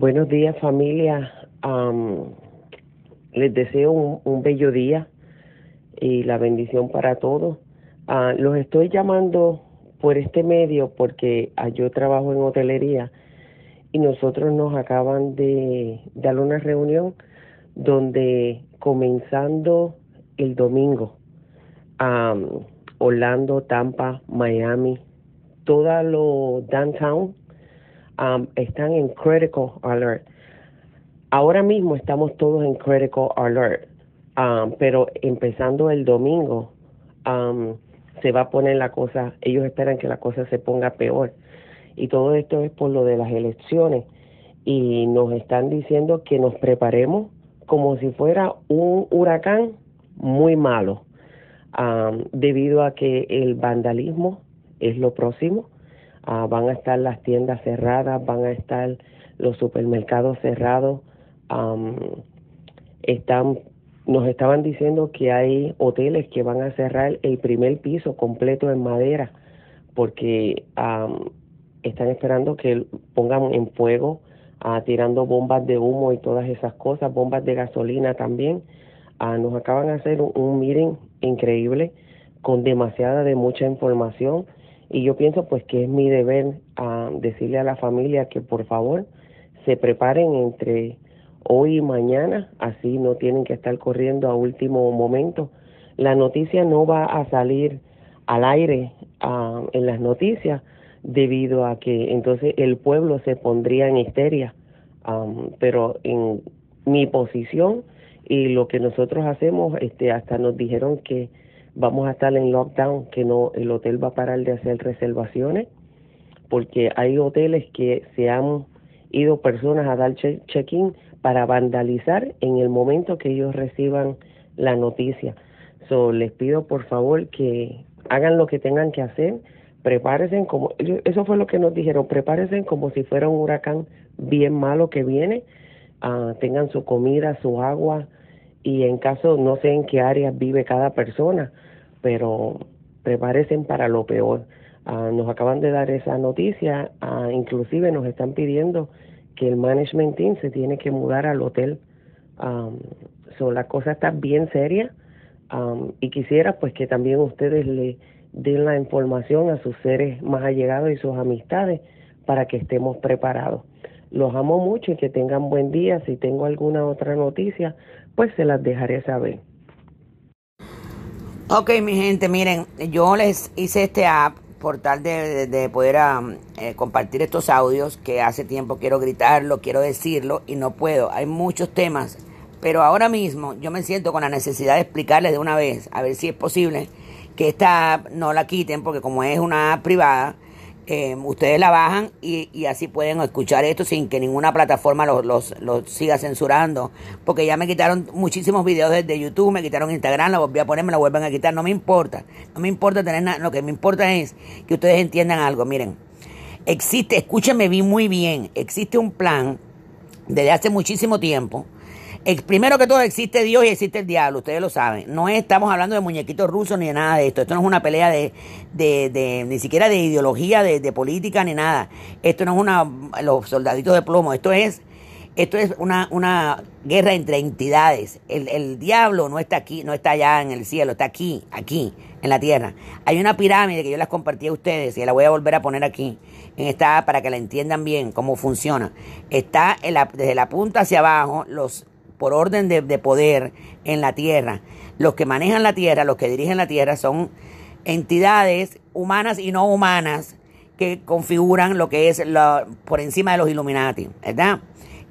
Buenos días familia. les deseo un, bello día y la bendición para todos. Ah, los estoy llamando por este medio porque ah, yo trabajo en hotelería y nosotros nos acaban de dar una reunión donde comenzando el domingo, Orlando, Tampa, Miami, toda lo downtown están en critical alert. Ahora mismo estamos todos en critical alert, pero empezando el domingo se va a poner la cosa, ellos esperan que la cosa se ponga peor. Y todo esto es por lo de las elecciones. Y nos están diciendo que nos preparemos como si fuera un huracán muy malo, debido a que el vandalismo es lo próximo. Ah, van a estar las tiendas cerradas, van a estar los supermercados cerrados. están, nos estaban diciendo que hay hoteles que van a cerrar el primer piso completo en madera porque están esperando que pongan en fuego, uh, tirando bombas de humo y todas esas cosas, bombas de gasolina también. Ah, nos acaban de hacer un, un meeting increíble con demasiada de mucha información y yo pienso pues que es mi deber a decirle a la familia que por favor se preparen entre hoy y mañana, así no tienen que estar corriendo a último momento. La noticia no va a salir al aire en las noticias debido a que entonces el pueblo se pondría en histeria. pero en mi posición y lo que nosotros hacemos, este, hasta nos dijeron que vamos a estar en lockdown, que no el hotel va a parar de hacer reservaciones, porque hay hoteles que se han ido personas a dar check-in para vandalizar en el momento que ellos reciban la noticia. So, les pido por favor que hagan lo que tengan que hacer, prepárense como, eso fue lo que nos dijeron, prepárense como si fuera un huracán bien malo que viene, uh, tengan su comida, su agua, y en caso, no sé en qué áreas vive cada persona, pero prepárense para lo peor. Ah, nos acaban de dar esa noticia, ah, inclusive nos están pidiendo que el management team se tiene que mudar al hotel. Um, la cosa está bien seria y quisiera pues que también ustedes le den la información a sus seres más allegados y sus amistades para que estemos preparados. Los amo mucho y que tengan buen día. Si tengo alguna otra noticia, pues se las dejaré saber. Ok, mi gente, miren, yo les hice este app por tal de, poder eh, compartir estos audios que hace tiempo quiero gritarlo, quiero decirlo y no puedo. Hay muchos temas, pero ahora mismo yo me siento con la necesidad de explicarles de una vez, a ver si es posible que esta app no la quiten, porque como es una app privada, eh, ustedes la bajan y, así pueden escuchar esto sin que ninguna plataforma los, los, siga censurando. Porque ya me quitaron muchísimos videos desde YouTube, me quitaron Instagram, la volví a poner, me la vuelven a quitar. No me importa. No me importa tener nada. Lo que me importa es que ustedes entiendan algo. Miren, existe, escúchenme muy bien, existe un plan desde hace muchísimo tiempo primero que todo existe Dios y existe el diablo, ustedes lo saben. No estamos hablando de muñequitos rusos ni de nada de esto. Esto no es una pelea de, de, de ni siquiera de ideología, de, de, política ni nada. Esto no es una los soldaditos de plomo. Esto es esto es una, una guerra entre entidades. El, el diablo no está aquí, no está allá en el cielo, está aquí, aquí, en la tierra. Hay una pirámide que yo las compartí a ustedes y la voy a volver a poner aquí, en esta para que la entiendan bien cómo funciona. Está en la, desde la punta hacia abajo los por orden de, poder en la tierra. Los que manejan la tierra, los que dirigen la tierra son entidades humanas y no humanas que configuran lo que es por encima de los Illuminati, ¿verdad?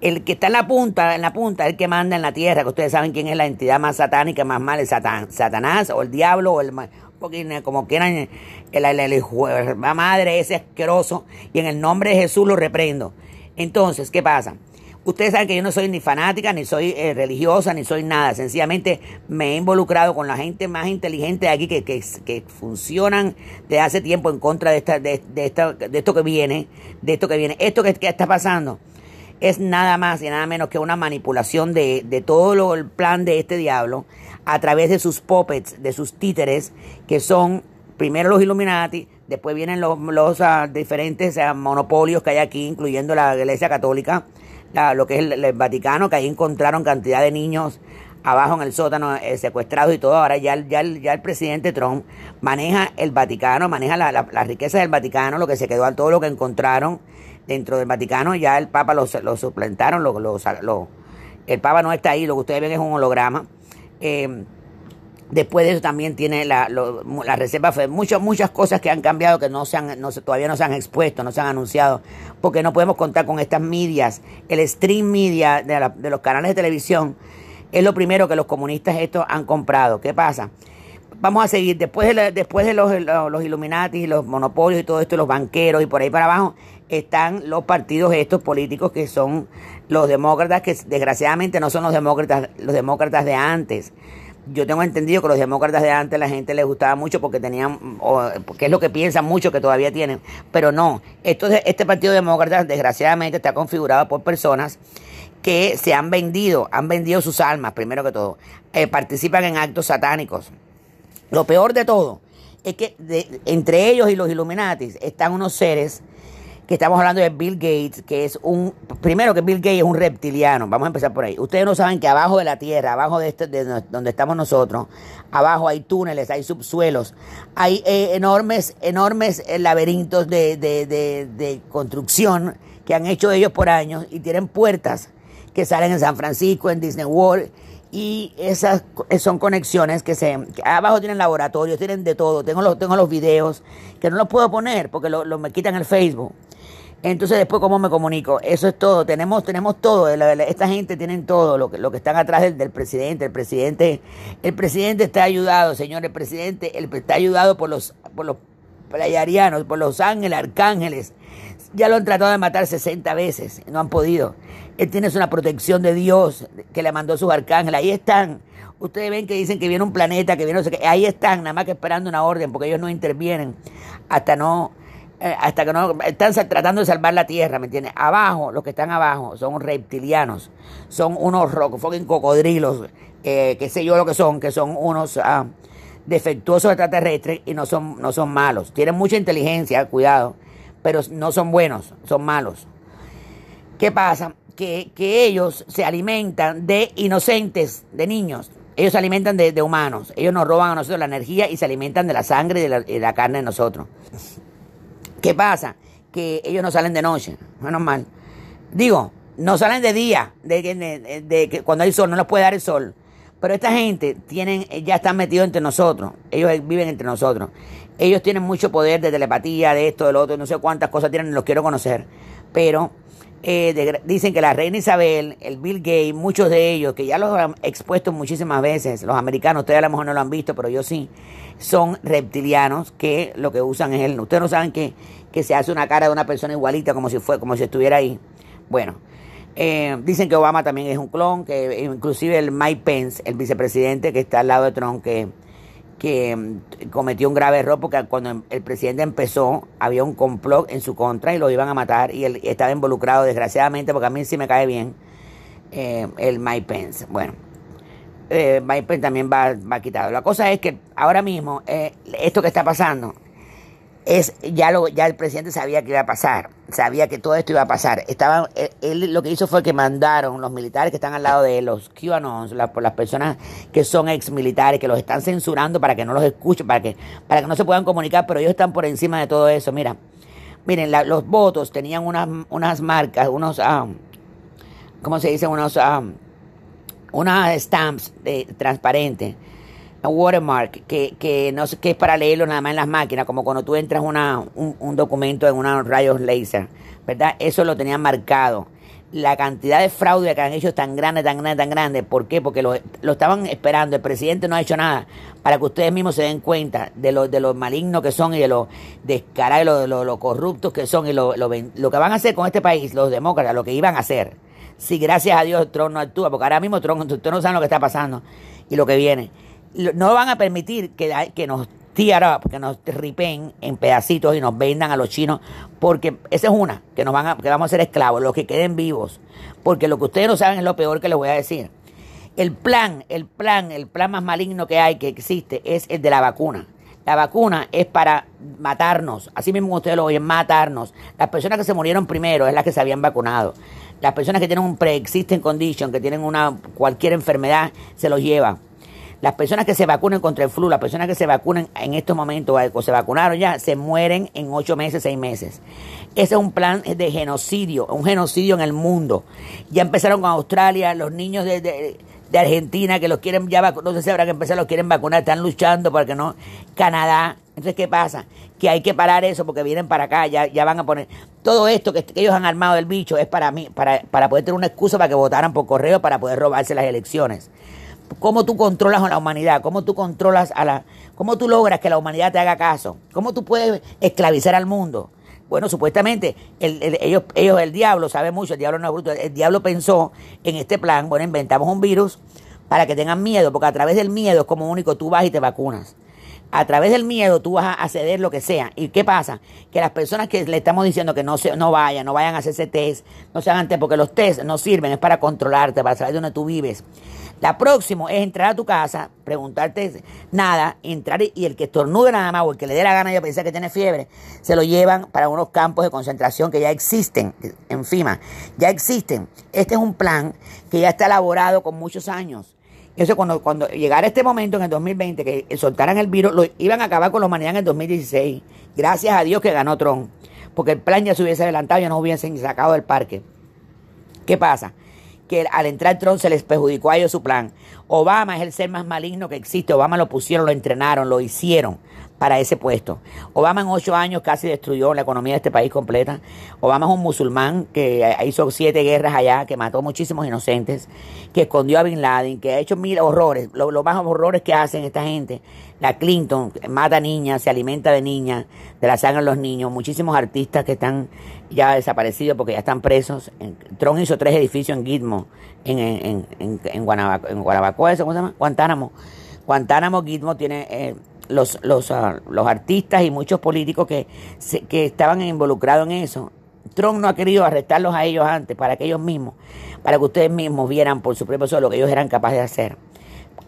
El que está en la punta, en la punta, el que manda en la tierra, que ustedes saben quién es la entidad más satánica, más mal, Satán, Satanás o el diablo o el como quieran, el, el, madre ese asqueroso y en el nombre de Jesús lo reprendo. Entonces, ¿qué pasa? Ustedes saben que yo no soy ni fanática, ni soy eh, religiosa, ni soy nada. Sencillamente me he involucrado con la gente más inteligente de aquí que, que, que funcionan desde hace tiempo en contra de, esta, de, de, esta, de esto que viene, de esto que viene. Esto que, está pasando es nada más y nada menos que una manipulación de, de todo lo, el plan de este diablo a través de sus puppets, de sus títeres, que son primero los Illuminati, después vienen los, los ah, diferentes monopolios que hay aquí, incluyendo la Iglesia Católica lo que es el, Vaticano, que ahí encontraron cantidad de niños abajo en el sótano eh, secuestrados y todo. Ahora ya, ya, ya el presidente Trump maneja el Vaticano, maneja la, la, riqueza del Vaticano, lo que se quedó, todo lo que encontraron dentro del Vaticano. Ya el Papa lo, lo suplantaron, lo, lo, el Papa no está ahí, lo que ustedes ven es un holograma. Eh, Después de eso también tiene la, la reserva muchas, muchas cosas que han cambiado que no se han, no todavía no se han expuesto, no se han anunciado, porque no podemos contar con estas medias. El stream media de, de los canales de televisión es lo primero que los comunistas estos han comprado. ¿Qué pasa? Vamos a seguir, después de, después de los, los Illuminati y los monopolios y todo esto, los banqueros y por ahí para abajo, están los partidos estos políticos que son los demócratas, que desgraciadamente no son los demócratas, los demócratas de antes yo tengo entendido que los demócratas de antes la gente les gustaba mucho porque tenían, o, es lo que piensan mucho que todavía tienen, pero no, este partido demócrata desgraciadamente está configurado por personas que se han vendido, han vendido sus almas, primero que todo, eh, participan en actos satánicos. Lo peor de todo es que entre ellos y los Illuminatis están unos seres que estamos hablando de Bill Gates, que es un, primero que Bill Gates es un reptiliano, vamos a empezar por ahí. Ustedes no saben que abajo de la Tierra, abajo de, este, de donde estamos nosotros, abajo hay túneles, hay subsuelos, hay eh, enormes, enormes eh, laberintos de, de, de, construcción que han hecho ellos por años y tienen puertas que salen en San Francisco, en Disney World, y esas son conexiones que se abajo tienen laboratorios, tienen de todo. Tengo los, tengo los videos que no los puedo poner porque lo, me quitan el Facebook. Entonces después cómo me comunico. Eso es todo. Tenemos tenemos todo. Esta gente tienen todo lo que lo que están atrás del, presidente. El presidente el presidente está ayudado, señor. El presidente el, está ayudado por los por los playarianos, por los ángeles, arcángeles. Ya lo han tratado de matar 60 veces, no han podido. Él tiene una protección de Dios que le mandó sus arcángeles. Ahí están. Ustedes ven que dicen que viene un planeta, que viene no sé qué. Ahí están, nada más que esperando una orden, porque ellos no intervienen hasta no, eh, hasta que no están tratando de salvar la tierra, ¿me entiendes? Abajo, los que están abajo son reptilianos, son unos fucking cocodrilos, eh, qué sé yo lo que son, que son unos ah, defectuosos extraterrestres y no son, no son malos. Tienen mucha inteligencia, cuidado, pero no son buenos, son malos. ¿Qué pasa? que, ellos se alimentan de inocentes, de niños. Ellos se alimentan de, humanos. Ellos nos roban a nosotros la energía y se alimentan de la sangre y de la, carne de nosotros. ¿Qué pasa? Que ellos no salen de noche, menos mal. Digo, no salen de día, de, de, que cuando hay sol, no les puede dar el sol. Pero esta gente tienen, ya están metidos entre nosotros. Ellos viven entre nosotros. Ellos tienen mucho poder de telepatía, de esto, de otro, no sé cuántas cosas tienen, los quiero conocer. Pero eh, dicen que la reina Isabel, el Bill Gates, muchos de ellos, que ya los han expuesto muchísimas veces, los americanos, ustedes a lo mejor no lo han visto, pero yo sí, son reptilianos que lo que usan es el... Ustedes no saben que, que se hace una cara de una persona igualita como si, fue, como si estuviera ahí. Bueno, eh, dicen que Obama también es un clon, que inclusive el Mike Pence, el vicepresidente que está al lado de Trump, que que mm, cometió un grave error porque cuando el presidente empezó había un complot en su contra y lo iban a matar y él estaba involucrado desgraciadamente porque a mí sí me cae bien eh, el Mike Pence. Bueno, eh, Mike Pence también va, va quitado. La cosa es que ahora mismo eh, esto que está pasando es ya lo ya el presidente sabía que iba a pasar, sabía que todo esto iba a pasar. Estaba él, lo que hizo fue que mandaron los militares que están al lado de los QAnons, por las personas que son ex militares que los están censurando para que no los escuchen, para que para que no se puedan comunicar, pero ellos están por encima de todo eso. Mira, miren, los votos tenían unas unas marcas, unos ah, ¿cómo se dice? Unos ah, unas stamps de, transparentes watermark, que, que, no sé, que es para leerlo nada más en las máquinas, como cuando tú entras una, un, documento en unos rayos laser, ¿verdad? Eso lo tenían marcado. La cantidad de fraude que han hecho es tan grande, tan grande, tan grande. ¿Por qué? Porque lo, lo estaban esperando. El presidente no ha hecho nada para que ustedes mismos se den cuenta de lo, de lo malignos que son y de lo descarados y lo, corruptos que son y lo, lo, lo que van a hacer con este país, los demócratas, lo que iban a hacer. Si gracias a Dios Trump no actúa, porque ahora mismo Trump, ustedes no saben lo que está pasando y lo que viene no van a permitir que, nos tear up, que nos ripen en pedacitos y nos vendan a los chinos, porque esa es una, que nos van a, que vamos a ser esclavos, los que queden vivos, porque lo que ustedes no saben es lo peor que les voy a decir. El plan, el plan, el plan más maligno que hay, que existe, es el de la vacuna. La vacuna es para matarnos, así mismo ustedes lo oyen, matarnos. Las personas que se murieron primero es las que se habían vacunado. Las personas que tienen un pre-existing condition, que tienen una cualquier enfermedad, se los lleva. Las personas que se vacunen contra el flu, las personas que se vacunen en estos momentos o se vacunaron ya, se mueren en ocho meses, seis meses. Ese es un plan de genocidio, un genocidio en el mundo. Ya empezaron con Australia, los niños de, de, Argentina que los quieren ya no sé si habrá que empezar, los quieren vacunar, están luchando para que no. Canadá. Entonces, ¿qué pasa? Que hay que parar eso porque vienen para acá, ya, ya van a poner. Todo esto que, que ellos han armado del bicho es para mí, para, para poder tener una excusa para que votaran por correo para poder robarse las elecciones cómo tú controlas a la humanidad, cómo tú controlas a la, cómo tú logras que la humanidad te haga caso, cómo tú puedes esclavizar al mundo. Bueno, supuestamente ellos, ellos, el diablo, sabe mucho, el diablo no es bruto, el diablo pensó en este plan, bueno, inventamos un virus para que tengan miedo, porque a través del miedo es como único tú vas y te vacunas. A través del miedo tú vas a ceder lo que sea. ¿Y qué pasa? Que las personas que le estamos diciendo que no, se, no vayan, no vayan a hacerse test, no se hagan test, porque los test no sirven, es para controlarte, para saber dónde tú vives. La próxima es entrar a tu casa, preguntarte nada, entrar y el que estornude nada más o el que le dé la gana de pensar que tiene fiebre, se lo llevan para unos campos de concentración que ya existen en FIMA. Ya existen. Este es un plan que ya está elaborado con muchos años. Eso cuando, cuando llegara este momento en el 2020 que soltaran el virus, lo iban a acabar con la humanidad en el 2016. Gracias a Dios que ganó Trump. Porque el plan ya se hubiese adelantado ya no hubiesen sacado del parque. ¿Qué pasa? Al entrar Trump se les perjudicó a ellos su plan. Obama es el ser más maligno que existe. Obama lo pusieron, lo entrenaron, lo hicieron para ese puesto. Obama en ocho años casi destruyó la economía de este país completa. Obama es un musulmán que hizo siete guerras allá, que mató muchísimos inocentes, que escondió a Bin Laden, que ha hecho mil horrores. Lo, más horrores que hacen esta gente. La Clinton mata niñas, se alimenta de niñas, de la sangre los niños. Muchísimos artistas que están ya desaparecidos porque ya están presos. Trump hizo tres edificios en Gitmo, en, en, en, en, ¿cómo se llama? Guantánamo. Guantánamo, Gitmo tiene... Eh, los, los, uh, los artistas y muchos políticos que, que estaban involucrados en eso. Trump no ha querido arrestarlos a ellos antes para que ellos mismos, para que ustedes mismos vieran por su propio lo que ellos eran capaces de hacer.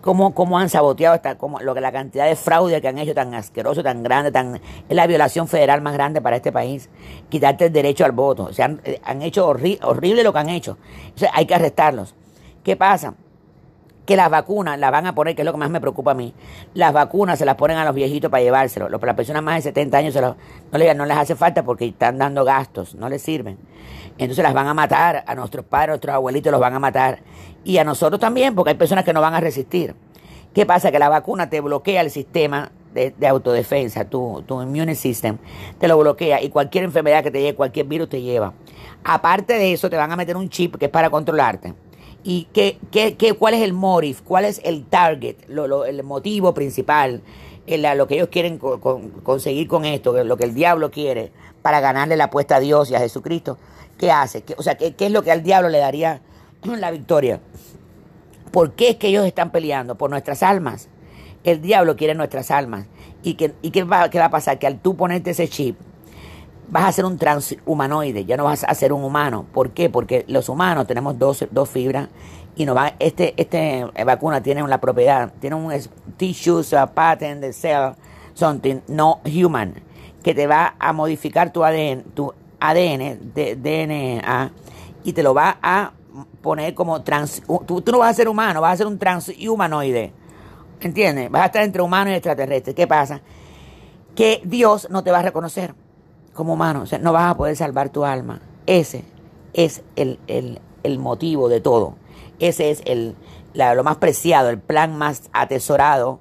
Cómo, cómo han saboteado esta, cómo, lo que la cantidad de fraude que han hecho tan asqueroso, tan grande, tan es la violación federal más grande para este país, quitarte el derecho al voto. O sea, han, han hecho horrible lo que han hecho. hay que arrestarlos. ¿Qué pasa? Que las vacunas las van a poner, que es lo que más me preocupa a mí, las vacunas se las ponen a los viejitos para llevárselo. Las personas más de 70 años no, les, no les hace falta porque están dando gastos, no les sirven. Entonces las van a matar, a nuestros padres, a nuestros abuelitos los van a matar. Y a nosotros también, porque hay personas que no van a resistir. ¿Qué pasa? Que la vacuna te bloquea el sistema de, autodefensa, tu, tu immune system, te lo bloquea y cualquier enfermedad que te lleve, cualquier virus te lleva. Aparte de eso, te van a meter un chip que es para controlarte y qué, qué, qué, cuál es el motive, cuál es el target, lo, el motivo principal, lo que ellos quieren conseguir con esto, lo que el diablo quiere para ganarle la apuesta a Dios y a Jesucristo. ¿Qué hace? o sea, ¿qué, ¿qué es lo que al diablo le daría la victoria? ¿Por qué es que ellos están peleando? Por nuestras almas. El diablo quiere nuestras almas. ¿Y, qué, y qué, va, qué va a pasar? Que al tú ponerte ese chip, vas a ser un transhumanoide, ya no vas a ser un humano. ¿Por qué? Porque los humanos tenemos dos, dos fibras y no va, este, este vacuna tiene la propiedad, tiene un tissues a pattern de cell, something no human, que te va a modificar tu ADN, tu ADN de DNA y te lo va a poner como trans, tú, tú no vas a ser humano, vas a ser un transhumanoide. ¿Entiendes? Vas a estar entre humano y extraterrestre. ¿Qué pasa? Que Dios no te va a reconocer como humano. O sea, no vas a poder salvar tu alma. Ese es el, motivo de todo. Ese es el, lo más preciado, el plan más atesorado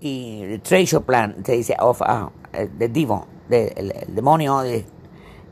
y el treasure plan, se dice, of, uh, the divo, el, demonio de,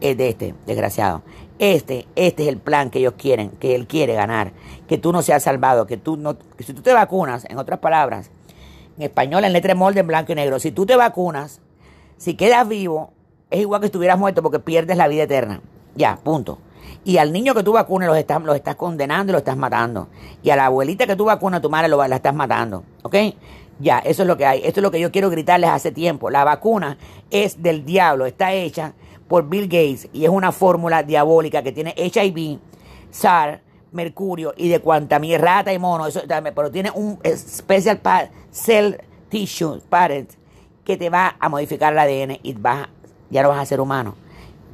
de este desgraciado. Este, este es el plan que ellos quieren, que él quiere ganar, que tú no seas salvado, que tú no, que si tú te vacunas, en otras palabras, en español en letra molde en blanco y negro, si tú te vacunas, si quedas vivo, es igual que estuvieras muerto porque pierdes la vida eterna. Ya, punto. Y al niño que tú vacunas los estás, los estás condenando y lo estás matando. Y a la abuelita que tú vacunas, tu madre lo, la estás matando. ¿Ok? Ya, eso es lo que hay. Esto es lo que yo quiero gritarles hace tiempo. La vacuna es del diablo. Está hecha por Bill Gates y es una fórmula diabólica que tiene HIV, SAR, mercurio y de cuanta mi rata y mono. Eso, pero tiene un special cell tissue parent que te va a modificar el ADN y va ya no vas a ser humano.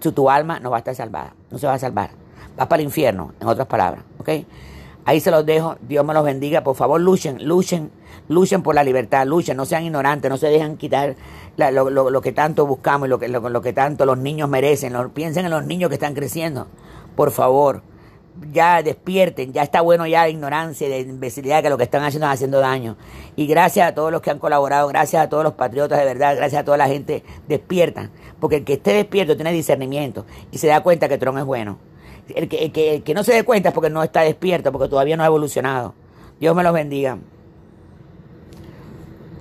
Tu, tu alma no va a estar salvada, no se va a salvar. vas para el infierno, en otras palabras, ¿ok? Ahí se los dejo, Dios me los bendiga, por favor luchen, luchen, luchen por la libertad, luchen, no sean ignorantes, no se dejen quitar lo, que tanto buscamos y lo que, lo, que tanto los niños merecen, piensen en los niños que están creciendo, por favor, ya despierten, ya está bueno ya de ignorancia, de imbecilidad, que lo que están haciendo es haciendo daño. Y gracias a todos los que han colaborado, gracias a todos los patriotas de verdad, gracias a toda la gente, despiertan. Porque el que esté despierto tiene discernimiento y se da cuenta que Tron es bueno. El que, que, el que no se dé cuenta es porque no está despierto, porque todavía no ha evolucionado. Dios me los bendiga.